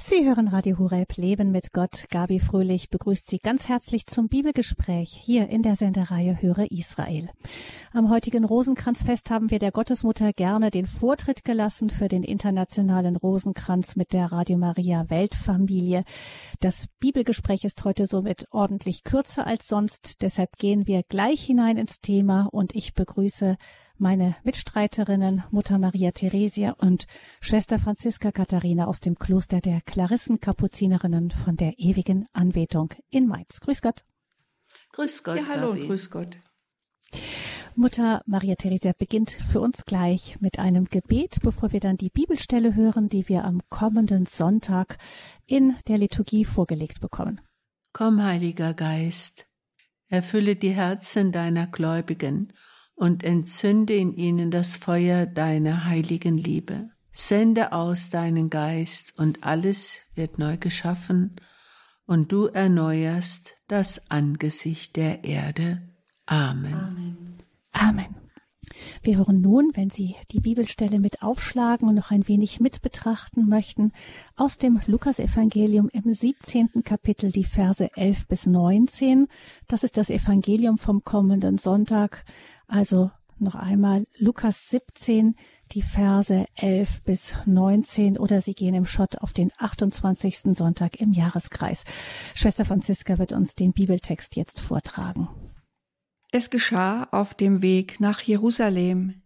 Sie hören Radio Hureb Leben mit Gott. Gabi Fröhlich begrüßt Sie ganz herzlich zum Bibelgespräch hier in der Sendereihe Höre Israel. Am heutigen Rosenkranzfest haben wir der Gottesmutter gerne den Vortritt gelassen für den internationalen Rosenkranz mit der Radio Maria Weltfamilie. Das Bibelgespräch ist heute somit ordentlich kürzer als sonst. Deshalb gehen wir gleich hinein ins Thema und ich begrüße meine Mitstreiterinnen Mutter Maria Theresia und Schwester Franziska Katharina aus dem Kloster der Klarissenkapuzinerinnen von der ewigen Anbetung in Mainz. Grüß Gott. Grüß Gott. Ja, hallo und grüß Gott. Mutter Maria Theresia beginnt für uns gleich mit einem Gebet, bevor wir dann die Bibelstelle hören, die wir am kommenden Sonntag in der Liturgie vorgelegt bekommen. Komm, Heiliger Geist, erfülle die Herzen deiner Gläubigen und entzünde in ihnen das Feuer deiner heiligen Liebe. Sende aus deinen Geist und alles wird neu geschaffen und du erneuerst das Angesicht der Erde. Amen. Amen. Amen. Wir hören nun, wenn Sie die Bibelstelle mit aufschlagen und noch ein wenig mit betrachten möchten, aus dem Lukasevangelium im 17. Kapitel die Verse 11 bis 19. Das ist das Evangelium vom kommenden Sonntag. Also noch einmal Lukas 17, die Verse 11 bis 19 oder Sie gehen im Schott auf den 28. Sonntag im Jahreskreis. Schwester Franziska wird uns den Bibeltext jetzt vortragen. Es geschah auf dem Weg nach Jerusalem.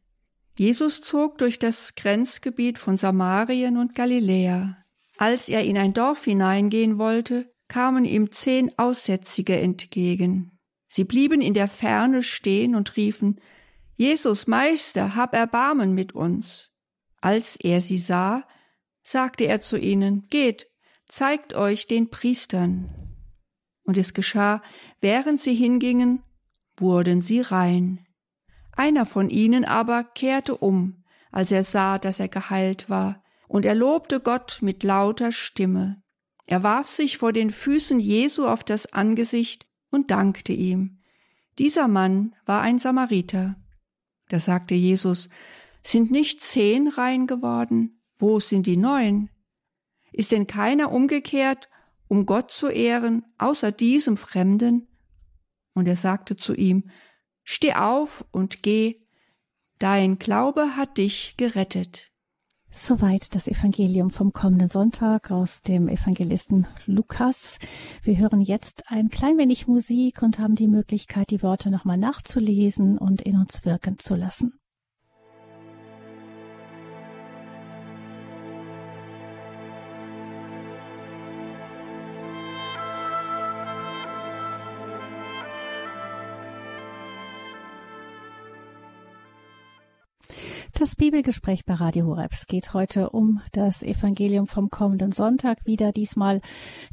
Jesus zog durch das Grenzgebiet von Samarien und Galiläa. Als er in ein Dorf hineingehen wollte, kamen ihm zehn Aussätzige entgegen. Sie blieben in der Ferne stehen und riefen, Jesus, Meister, hab Erbarmen mit uns. Als er sie sah, sagte er zu ihnen, Geht, zeigt euch den Priestern. Und es geschah, während sie hingingen, wurden sie rein. Einer von ihnen aber kehrte um, als er sah, dass er geheilt war, und er lobte Gott mit lauter Stimme. Er warf sich vor den Füßen Jesu auf das Angesicht und dankte ihm. Dieser Mann war ein Samariter. Da sagte Jesus, sind nicht zehn rein geworden? Wo sind die neun? Ist denn keiner umgekehrt, um Gott zu ehren, außer diesem Fremden? Und er sagte zu ihm, Steh auf und geh, dein Glaube hat dich gerettet. Soweit das Evangelium vom kommenden Sonntag aus dem Evangelisten Lukas. Wir hören jetzt ein klein wenig Musik und haben die Möglichkeit, die Worte nochmal nachzulesen und in uns wirken zu lassen. Das Bibelgespräch bei Radio Horeb. Es geht heute um das Evangelium vom kommenden Sonntag. Wieder diesmal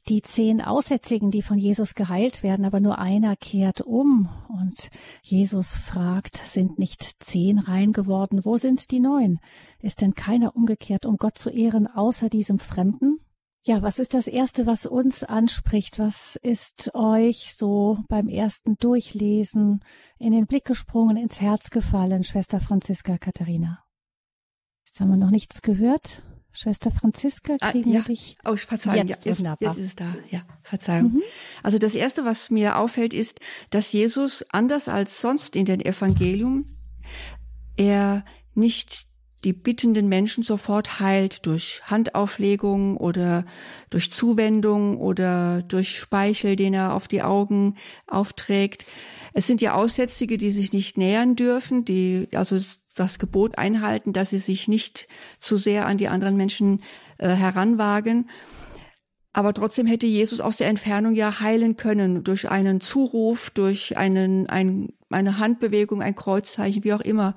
die zehn Aussätzigen, die von Jesus geheilt werden, aber nur einer kehrt um. Und Jesus fragt, sind nicht zehn rein geworden? Wo sind die neun? Ist denn keiner umgekehrt, um Gott zu ehren, außer diesem Fremden? Ja, was ist das Erste, was uns anspricht? Was ist euch so beim ersten Durchlesen in den Blick gesprungen, ins Herz gefallen, Schwester Franziska Katharina? Jetzt haben wir noch nichts gehört. Schwester Franziska, ah, kriegen ah, ja. wir dich oh, Verzeihung, jetzt, ja, jetzt, jetzt ist es da. Ja, Verzeihung. Mhm. Also das Erste, was mir auffällt, ist, dass Jesus anders als sonst in den Evangelium er nicht die bittenden Menschen sofort heilt durch Handauflegung oder durch Zuwendung oder durch Speichel, den er auf die Augen aufträgt. Es sind ja Aussätzige, die sich nicht nähern dürfen, die also das Gebot einhalten, dass sie sich nicht zu sehr an die anderen Menschen äh, heranwagen. Aber trotzdem hätte Jesus aus der Entfernung ja heilen können durch einen Zuruf, durch einen, ein, eine Handbewegung, ein Kreuzzeichen, wie auch immer.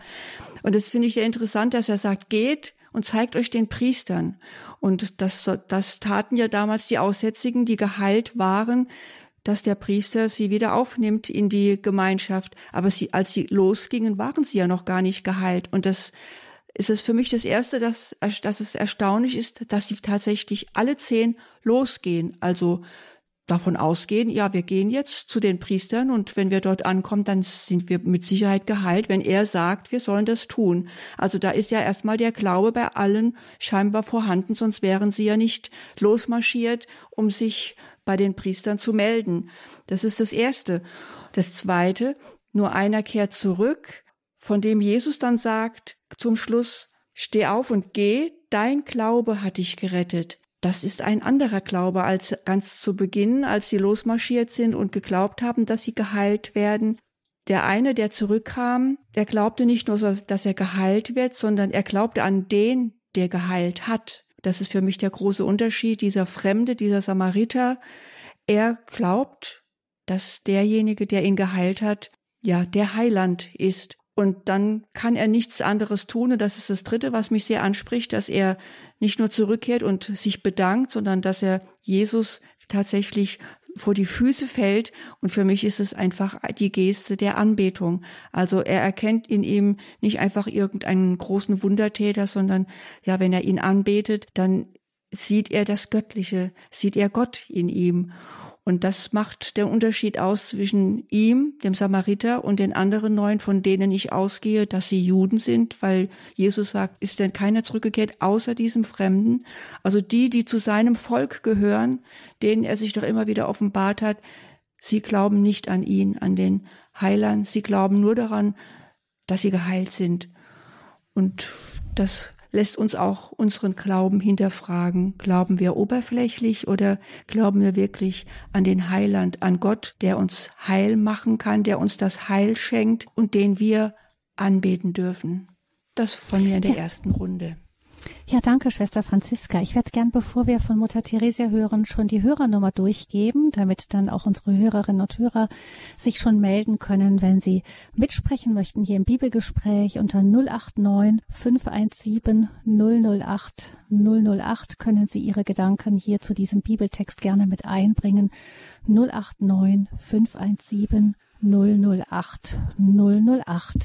Und das finde ich sehr interessant, dass er sagt, geht und zeigt euch den Priestern. Und das, das taten ja damals die Aussätzigen, die geheilt waren, dass der Priester sie wieder aufnimmt in die Gemeinschaft. Aber sie, als sie losgingen, waren sie ja noch gar nicht geheilt. Und das ist es für mich das Erste, dass, dass es erstaunlich ist, dass sie tatsächlich alle zehn losgehen. Also davon ausgehen, ja, wir gehen jetzt zu den Priestern und wenn wir dort ankommen, dann sind wir mit Sicherheit geheilt, wenn er sagt, wir sollen das tun. Also da ist ja erstmal der Glaube bei allen scheinbar vorhanden, sonst wären sie ja nicht losmarschiert, um sich bei den Priestern zu melden. Das ist das Erste. Das Zweite, nur einer kehrt zurück, von dem Jesus dann sagt zum Schluss, steh auf und geh, dein Glaube hat dich gerettet. Das ist ein anderer Glaube als ganz zu Beginn, als sie losmarschiert sind und geglaubt haben, dass sie geheilt werden. Der eine, der zurückkam, der glaubte nicht nur, dass er geheilt wird, sondern er glaubte an den, der geheilt hat. Das ist für mich der große Unterschied. Dieser Fremde, dieser Samariter, er glaubt, dass derjenige, der ihn geheilt hat, ja, der Heiland ist. Und dann kann er nichts anderes tun. Und das ist das Dritte, was mich sehr anspricht, dass er nicht nur zurückkehrt und sich bedankt, sondern dass er Jesus tatsächlich vor die Füße fällt. Und für mich ist es einfach die Geste der Anbetung. Also er erkennt in ihm nicht einfach irgendeinen großen Wundertäter, sondern ja, wenn er ihn anbetet, dann sieht er das Göttliche, sieht er Gott in ihm. Und das macht den Unterschied aus zwischen ihm, dem Samariter, und den anderen neun, von denen ich ausgehe, dass sie Juden sind, weil Jesus sagt, ist denn keiner zurückgekehrt außer diesem Fremden? Also die, die zu seinem Volk gehören, denen er sich doch immer wieder offenbart hat, sie glauben nicht an ihn, an den Heilern, sie glauben nur daran, dass sie geheilt sind. Und das lässt uns auch unseren Glauben hinterfragen. Glauben wir oberflächlich oder glauben wir wirklich an den Heiland, an Gott, der uns heil machen kann, der uns das Heil schenkt und den wir anbeten dürfen? Das von mir in der ersten Runde. Ja, danke, Schwester Franziska. Ich werde gern, bevor wir von Mutter Theresia hören, schon die Hörernummer durchgeben, damit dann auch unsere Hörerinnen und Hörer sich schon melden können, wenn sie mitsprechen möchten hier im Bibelgespräch unter 089 517 008 008 können Sie Ihre Gedanken hier zu diesem Bibeltext gerne mit einbringen. 089 517 008 008,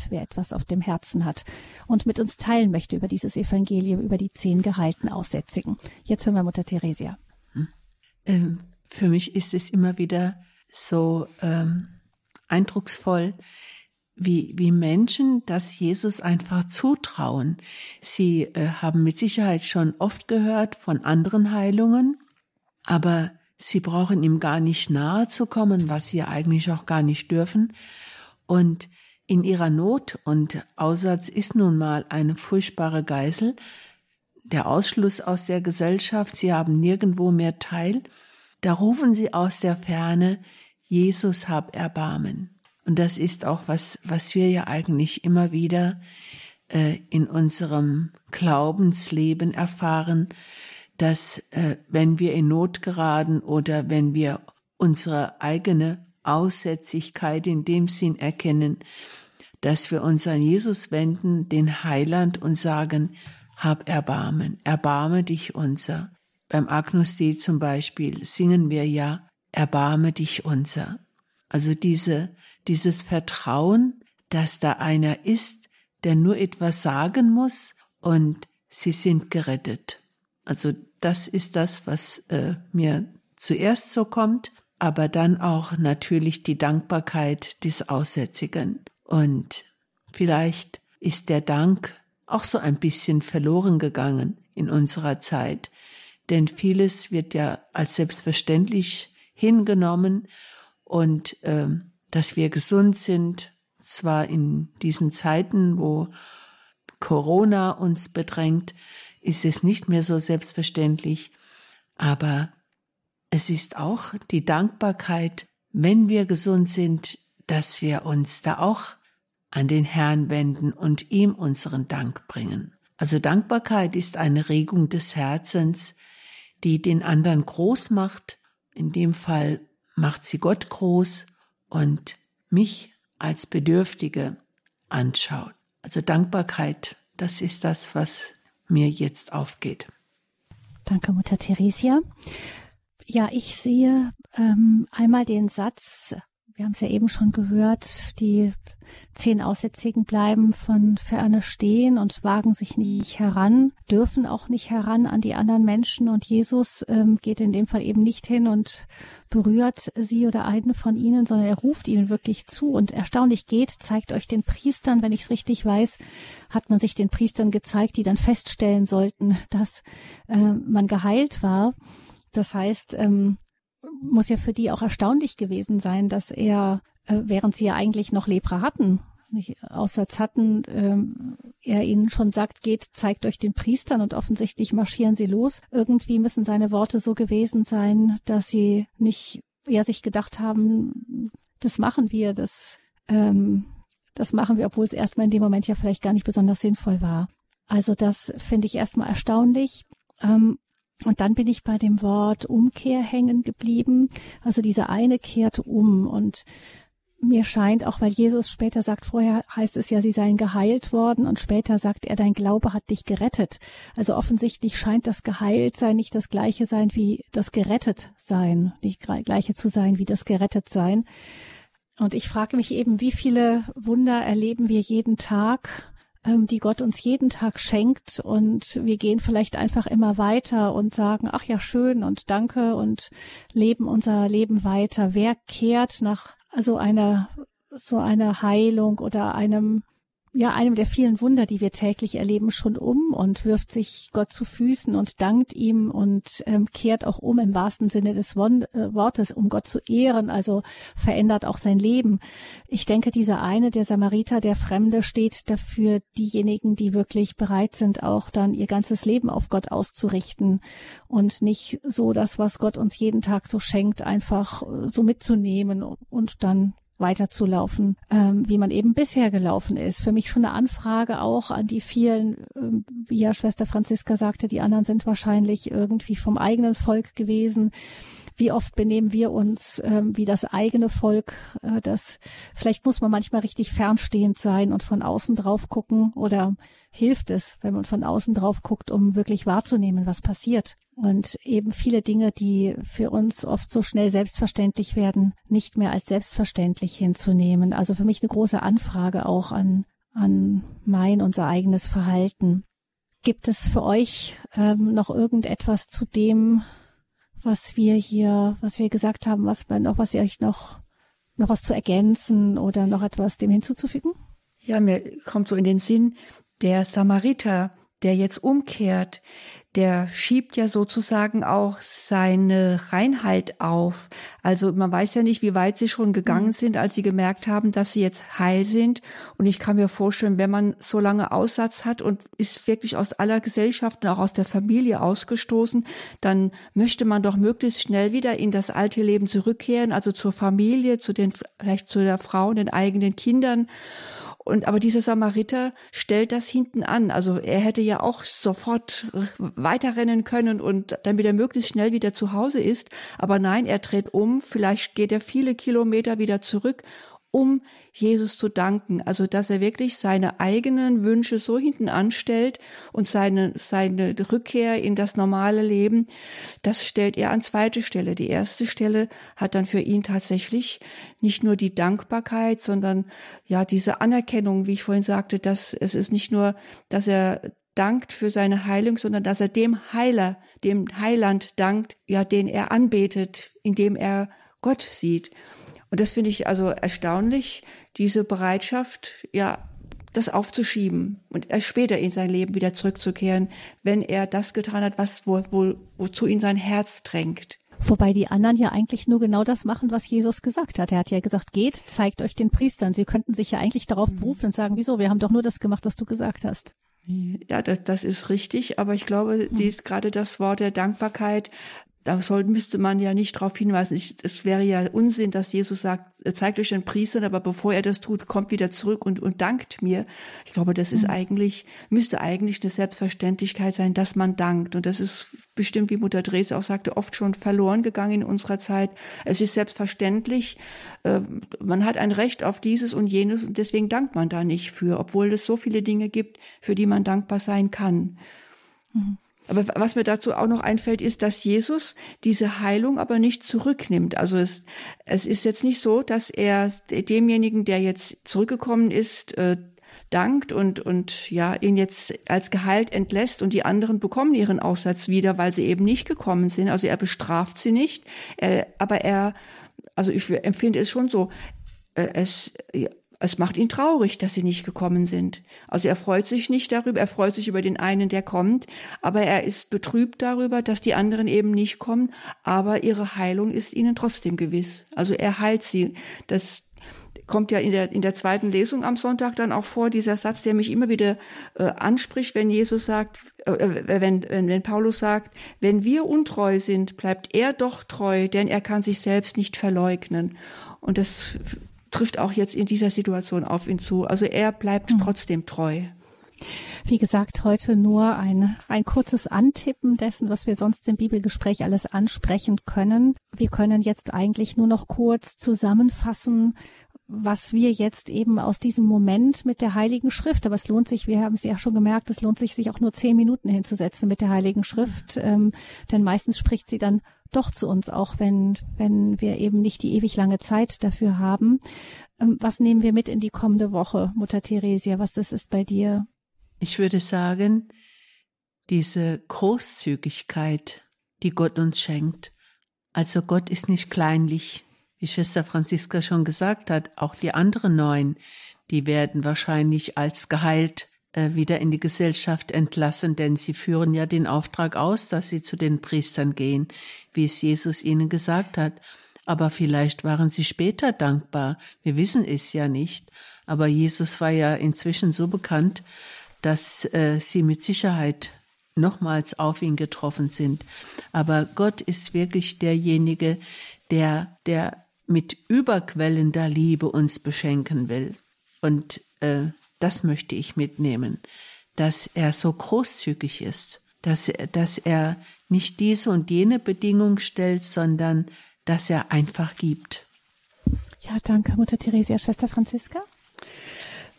wer etwas auf dem Herzen hat und mit uns teilen möchte über dieses Evangelium, über die zehn gehalten Aussätzigen. Jetzt hören wir Mutter Theresia. Ähm, für mich ist es immer wieder so ähm, eindrucksvoll, wie, wie Menschen das Jesus einfach zutrauen. Sie äh, haben mit Sicherheit schon oft gehört von anderen Heilungen, aber Sie brauchen ihm gar nicht nahe zu kommen, was sie eigentlich auch gar nicht dürfen. Und in ihrer Not, und Aussatz ist nun mal eine furchtbare Geisel, der Ausschluss aus der Gesellschaft, sie haben nirgendwo mehr Teil, da rufen sie aus der Ferne, Jesus hab Erbarmen. Und das ist auch was, was wir ja eigentlich immer wieder äh, in unserem Glaubensleben erfahren, dass äh, wenn wir in Not geraten oder wenn wir unsere eigene Aussätzlichkeit in dem Sinn erkennen, dass wir uns an Jesus wenden, den Heiland, und sagen, hab Erbarmen, erbarme dich unser. Beim Agnus Dei zum Beispiel singen wir ja, erbarme dich unser. Also diese, dieses Vertrauen, dass da einer ist, der nur etwas sagen muss und sie sind gerettet. Also das ist das, was äh, mir zuerst so kommt, aber dann auch natürlich die Dankbarkeit des Aussätzigen. Und vielleicht ist der Dank auch so ein bisschen verloren gegangen in unserer Zeit, denn vieles wird ja als selbstverständlich hingenommen und äh, dass wir gesund sind, zwar in diesen Zeiten, wo Corona uns bedrängt, ist es nicht mehr so selbstverständlich, aber es ist auch die Dankbarkeit, wenn wir gesund sind, dass wir uns da auch an den Herrn wenden und ihm unseren Dank bringen. Also Dankbarkeit ist eine Regung des Herzens, die den anderen groß macht. In dem Fall macht sie Gott groß und mich als Bedürftige anschaut. Also Dankbarkeit, das ist das, was mir jetzt aufgeht. Danke, Mutter Theresia. Ja, ich sehe ähm, einmal den Satz, wir haben es ja eben schon gehört, die zehn Aussätzigen bleiben von ferne stehen und wagen sich nicht heran, dürfen auch nicht heran an die anderen Menschen. Und Jesus ähm, geht in dem Fall eben nicht hin und berührt sie oder einen von ihnen, sondern er ruft ihnen wirklich zu. Und erstaunlich geht, zeigt euch den Priestern, wenn ich es richtig weiß, hat man sich den Priestern gezeigt, die dann feststellen sollten, dass äh, man geheilt war. Das heißt, ähm, muss ja für die auch erstaunlich gewesen sein, dass er, äh, während sie ja eigentlich noch Lepra hatten, nicht Aussatz hatten, ähm, er ihnen schon sagt, geht, zeigt euch den Priestern und offensichtlich marschieren sie los. Irgendwie müssen seine Worte so gewesen sein, dass sie nicht, ja, sich gedacht haben, das machen wir, das, ähm, das machen wir, obwohl es erstmal in dem Moment ja vielleicht gar nicht besonders sinnvoll war. Also das finde ich erstmal erstaunlich. Ähm, und dann bin ich bei dem Wort Umkehr hängen geblieben. Also diese eine kehrt um und mir scheint, auch weil Jesus später sagt, vorher heißt es ja, sie seien geheilt worden und später sagt er, dein Glaube hat dich gerettet. Also offensichtlich scheint das geheilt sein nicht das gleiche sein wie das gerettet sein, nicht gleiche zu sein wie das gerettet sein. Und ich frage mich eben, wie viele Wunder erleben wir jeden Tag die Gott uns jeden Tag schenkt. Und wir gehen vielleicht einfach immer weiter und sagen, ach ja, schön und danke und leben unser Leben weiter. Wer kehrt nach so einer, so einer Heilung oder einem ja einem der vielen Wunder, die wir täglich erleben, schon um und wirft sich Gott zu Füßen und dankt ihm und ähm, kehrt auch um im wahrsten Sinne des Won äh, Wortes, um Gott zu ehren, also verändert auch sein Leben. Ich denke, dieser eine, der Samariter, der Fremde, steht dafür diejenigen, die wirklich bereit sind, auch dann ihr ganzes Leben auf Gott auszurichten und nicht so das, was Gott uns jeden Tag so schenkt, einfach äh, so mitzunehmen und dann weiterzulaufen, ähm, wie man eben bisher gelaufen ist. Für mich schon eine Anfrage auch an die vielen, ähm, wie ja Schwester Franziska sagte, die anderen sind wahrscheinlich irgendwie vom eigenen Volk gewesen. Wie oft benehmen wir uns ähm, wie das eigene Volk? Äh, das vielleicht muss man manchmal richtig fernstehend sein und von außen drauf gucken oder hilft es, wenn man von außen drauf guckt, um wirklich wahrzunehmen, was passiert. Und eben viele Dinge, die für uns oft so schnell selbstverständlich werden, nicht mehr als selbstverständlich hinzunehmen. Also für mich eine große Anfrage auch an, an mein, unser eigenes Verhalten. Gibt es für euch ähm, noch irgendetwas zu dem, was wir hier, was wir gesagt haben, was noch, was ihr euch noch, noch was zu ergänzen oder noch etwas dem hinzuzufügen? Ja, mir kommt so in den Sinn, der Samariter, der jetzt umkehrt, der schiebt ja sozusagen auch seine Reinheit auf. Also man weiß ja nicht, wie weit sie schon gegangen mhm. sind, als sie gemerkt haben, dass sie jetzt heil sind. Und ich kann mir vorstellen, wenn man so lange Aussatz hat und ist wirklich aus aller Gesellschaft und auch aus der Familie ausgestoßen, dann möchte man doch möglichst schnell wieder in das alte Leben zurückkehren, also zur Familie, zu den, vielleicht zu der Frau und den eigenen Kindern. Und aber dieser Samariter stellt das hinten an. Also er hätte ja auch sofort weiterrennen können und damit er möglichst schnell wieder zu Hause ist. Aber nein, er dreht um. Vielleicht geht er viele Kilometer wieder zurück um Jesus zu danken. Also, dass er wirklich seine eigenen Wünsche so hinten anstellt und seine, seine Rückkehr in das normale Leben, das stellt er an zweite Stelle. Die erste Stelle hat dann für ihn tatsächlich nicht nur die Dankbarkeit, sondern ja, diese Anerkennung, wie ich vorhin sagte, dass es ist nicht nur, dass er dankt für seine Heilung, sondern dass er dem Heiler, dem Heiland dankt, ja, den er anbetet, indem er Gott sieht. Und das finde ich also erstaunlich, diese Bereitschaft, ja, das aufzuschieben und erst später in sein Leben wieder zurückzukehren, wenn er das getan hat, was wo, wo, wozu ihn sein Herz drängt. Wobei die anderen ja eigentlich nur genau das machen, was Jesus gesagt hat. Er hat ja gesagt, geht, zeigt euch den Priestern. Sie könnten sich ja eigentlich darauf mhm. berufen und sagen, wieso, wir haben doch nur das gemacht, was du gesagt hast. Ja, das, das ist richtig, aber ich glaube, die, hm. gerade das Wort der Dankbarkeit da soll, müsste man ja nicht darauf hinweisen. Es wäre ja Unsinn, dass Jesus sagt, zeigt euch den Priestern, aber bevor er das tut, kommt wieder zurück und, und dankt mir. Ich glaube, das ist mhm. eigentlich, müsste eigentlich eine Selbstverständlichkeit sein, dass man dankt. Und das ist bestimmt, wie Mutter Dres auch sagte, oft schon verloren gegangen in unserer Zeit. Es ist selbstverständlich, äh, man hat ein Recht auf dieses und jenes und deswegen dankt man da nicht für, obwohl es so viele Dinge gibt, für die man dankbar sein kann. Mhm. Aber was mir dazu auch noch einfällt, ist, dass Jesus diese Heilung aber nicht zurücknimmt. Also es, es ist jetzt nicht so, dass er demjenigen, der jetzt zurückgekommen ist, äh, dankt und, und ja, ihn jetzt als geheilt entlässt und die anderen bekommen ihren Aussatz wieder, weil sie eben nicht gekommen sind. Also er bestraft sie nicht, er, aber er, also ich empfinde es schon so, äh, es, es macht ihn traurig, dass sie nicht gekommen sind. Also er freut sich nicht darüber, er freut sich über den einen, der kommt, aber er ist betrübt darüber, dass die anderen eben nicht kommen, aber ihre Heilung ist ihnen trotzdem gewiss. Also er heilt sie. Das kommt ja in der, in der zweiten Lesung am Sonntag dann auch vor, dieser Satz, der mich immer wieder äh, anspricht, wenn Jesus sagt, äh, äh wenn, wenn, wenn Paulus sagt, wenn wir untreu sind, bleibt er doch treu, denn er kann sich selbst nicht verleugnen. Und das trifft auch jetzt in dieser Situation auf ihn zu. Also er bleibt mhm. trotzdem treu. Wie gesagt, heute nur ein, ein kurzes Antippen dessen, was wir sonst im Bibelgespräch alles ansprechen können. Wir können jetzt eigentlich nur noch kurz zusammenfassen, was wir jetzt eben aus diesem Moment mit der Heiligen Schrift, aber es lohnt sich, wir haben es ja schon gemerkt, es lohnt sich, sich auch nur zehn Minuten hinzusetzen mit der Heiligen Schrift, ähm, denn meistens spricht sie dann doch zu uns, auch wenn, wenn wir eben nicht die ewig lange Zeit dafür haben. Ähm, was nehmen wir mit in die kommende Woche, Mutter Theresia? Was das ist bei dir? Ich würde sagen, diese Großzügigkeit, die Gott uns schenkt. Also Gott ist nicht kleinlich, wie Schwester Franziska schon gesagt hat, auch die anderen neun, die werden wahrscheinlich als geheilt äh, wieder in die Gesellschaft entlassen, denn sie führen ja den Auftrag aus, dass sie zu den Priestern gehen, wie es Jesus ihnen gesagt hat. Aber vielleicht waren sie später dankbar. Wir wissen es ja nicht. Aber Jesus war ja inzwischen so bekannt, dass äh, sie mit Sicherheit nochmals auf ihn getroffen sind. Aber Gott ist wirklich derjenige, der, der mit überquellender Liebe uns beschenken will. Und äh, das möchte ich mitnehmen, dass er so großzügig ist, dass, dass er nicht diese und jene Bedingung stellt, sondern dass er einfach gibt. Ja, danke, Mutter Theresia, Schwester Franziska.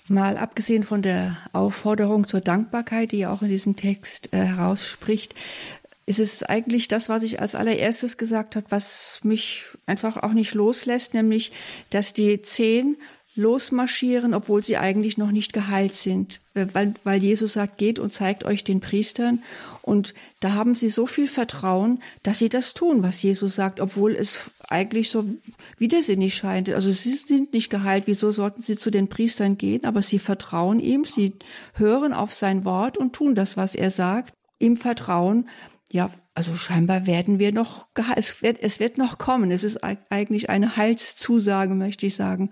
Mal abgesehen von der Aufforderung zur Dankbarkeit, die ja auch in diesem Text äh, herausspricht, ist es eigentlich das, was ich als allererstes gesagt habe, was mich einfach auch nicht loslässt, nämlich, dass die zehn losmarschieren, obwohl sie eigentlich noch nicht geheilt sind, weil, weil Jesus sagt, geht und zeigt euch den Priestern. Und da haben sie so viel Vertrauen, dass sie das tun, was Jesus sagt, obwohl es eigentlich so widersinnig scheint. Also sie sind nicht geheilt, wieso sollten sie zu den Priestern gehen? Aber sie vertrauen ihm, sie hören auf sein Wort und tun das, was er sagt, im Vertrauen, ja, also scheinbar werden wir noch, es wird, es wird noch kommen. Es ist eigentlich eine Heilszusage, möchte ich sagen.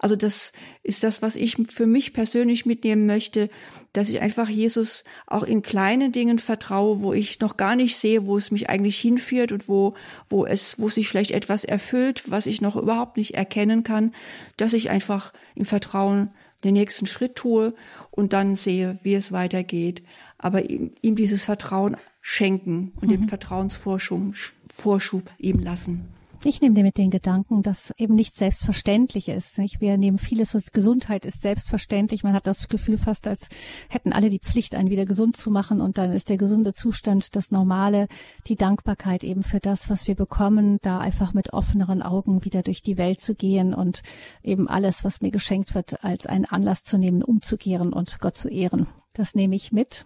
Also das ist das, was ich für mich persönlich mitnehmen möchte, dass ich einfach Jesus auch in kleinen Dingen vertraue, wo ich noch gar nicht sehe, wo es mich eigentlich hinführt und wo, wo es, wo sich vielleicht etwas erfüllt, was ich noch überhaupt nicht erkennen kann, dass ich einfach im Vertrauen den nächsten Schritt tue und dann sehe, wie es weitergeht. Aber ihm, ihm dieses Vertrauen schenken und mhm. den Vertrauensvorschub Vorschub ihm lassen. Ich nehme dir mit den Gedanken, dass eben nicht selbstverständlich ist. Nicht? Wir nehmen vieles, was Gesundheit ist selbstverständlich. Man hat das Gefühl fast, als hätten alle die Pflicht, einen wieder gesund zu machen. Und dann ist der gesunde Zustand das Normale, die Dankbarkeit eben für das, was wir bekommen, da einfach mit offeneren Augen wieder durch die Welt zu gehen und eben alles, was mir geschenkt wird, als einen Anlass zu nehmen, umzukehren und Gott zu ehren. Das nehme ich mit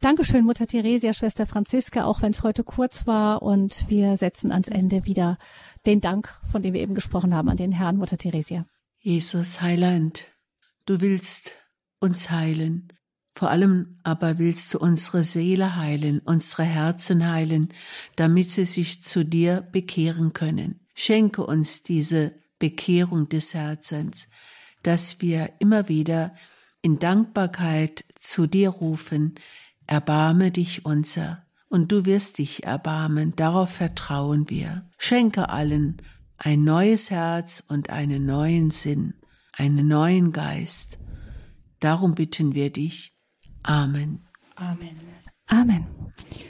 Dankeschön, Mutter Theresia, Schwester Franziska, auch wenn es heute kurz war. Und wir setzen ans Ende wieder den Dank, von dem wir eben gesprochen haben, an den Herrn, Mutter Theresia. Jesus, Heiland, du willst uns heilen. Vor allem aber willst du unsere Seele heilen, unsere Herzen heilen, damit sie sich zu dir bekehren können. Schenke uns diese Bekehrung des Herzens, dass wir immer wieder in Dankbarkeit zu dir rufen, erbarme dich unser, und du wirst dich erbarmen, darauf vertrauen wir. Schenke allen ein neues Herz und einen neuen Sinn, einen neuen Geist. Darum bitten wir dich. Amen. Amen. Amen.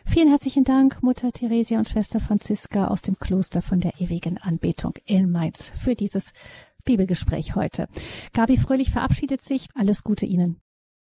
Vielen herzlichen Dank, Mutter Theresia und Schwester Franziska aus dem Kloster von der ewigen Anbetung in Mainz für dieses Bibelgespräch heute. Gabi Fröhlich verabschiedet sich. Alles Gute Ihnen.